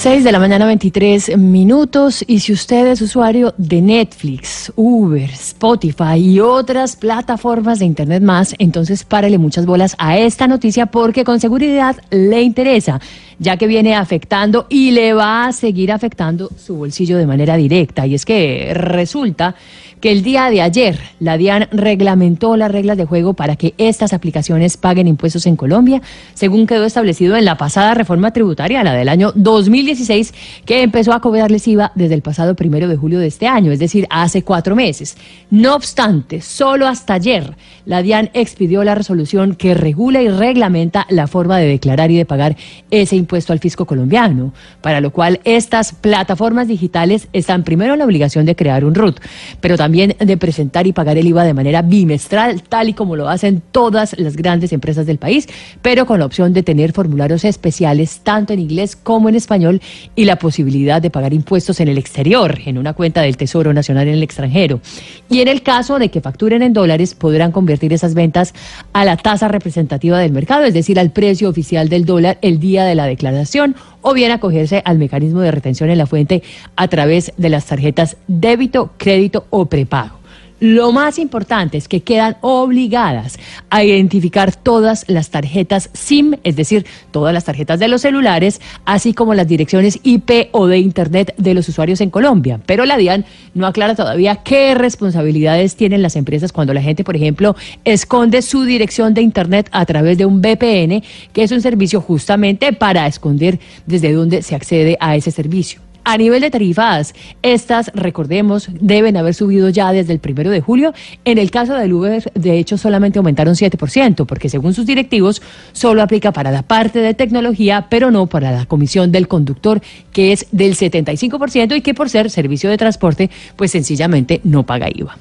6 de la mañana 23 minutos. Y si usted es usuario de Netflix, Uber, Spotify y otras plataformas de Internet más, entonces párele muchas bolas a esta noticia porque con seguridad le interesa, ya que viene afectando y le va a seguir afectando su bolsillo de manera directa. Y es que resulta que el día de ayer la DIAN reglamentó las reglas de juego para que estas aplicaciones paguen impuestos en Colombia, según quedó establecido en la pasada reforma tributaria, la del año 2016, que empezó a cobrarles IVA desde el pasado primero de julio de este año, es decir, hace cuatro meses. No obstante, solo hasta ayer la DIAN expidió la resolución que regula y reglamenta la forma de declarar y de pagar ese impuesto al fisco colombiano, para lo cual estas plataformas digitales están primero en la obligación de crear un RUT, pero también de presentar y pagar el IVA de manera bimestral, tal y como lo hacen todas las grandes empresas del país, pero con la opción de tener formularios especiales tanto en inglés como en español y la posibilidad de pagar impuestos en el exterior, en una cuenta del Tesoro Nacional en el extranjero. Y en el caso de que facturen en dólares, podrán convertir esas ventas a la tasa representativa del mercado, es decir, al precio oficial del dólar el día de la declaración o bien acogerse al mecanismo de retención en la fuente a través de las tarjetas débito, crédito o prepago. Lo más importante es que quedan obligadas a identificar todas las tarjetas SIM, es decir, todas las tarjetas de los celulares, así como las direcciones IP o de Internet de los usuarios en Colombia. Pero la DIAN no aclara todavía qué responsabilidades tienen las empresas cuando la gente, por ejemplo, esconde su dirección de Internet a través de un VPN, que es un servicio justamente para esconder desde dónde se accede a ese servicio. A nivel de tarifas, estas, recordemos, deben haber subido ya desde el primero de julio. En el caso del Uber, de hecho, solamente aumentaron 7%, porque según sus directivos, solo aplica para la parte de tecnología, pero no para la comisión del conductor, que es del 75% y que por ser servicio de transporte, pues sencillamente no paga IVA.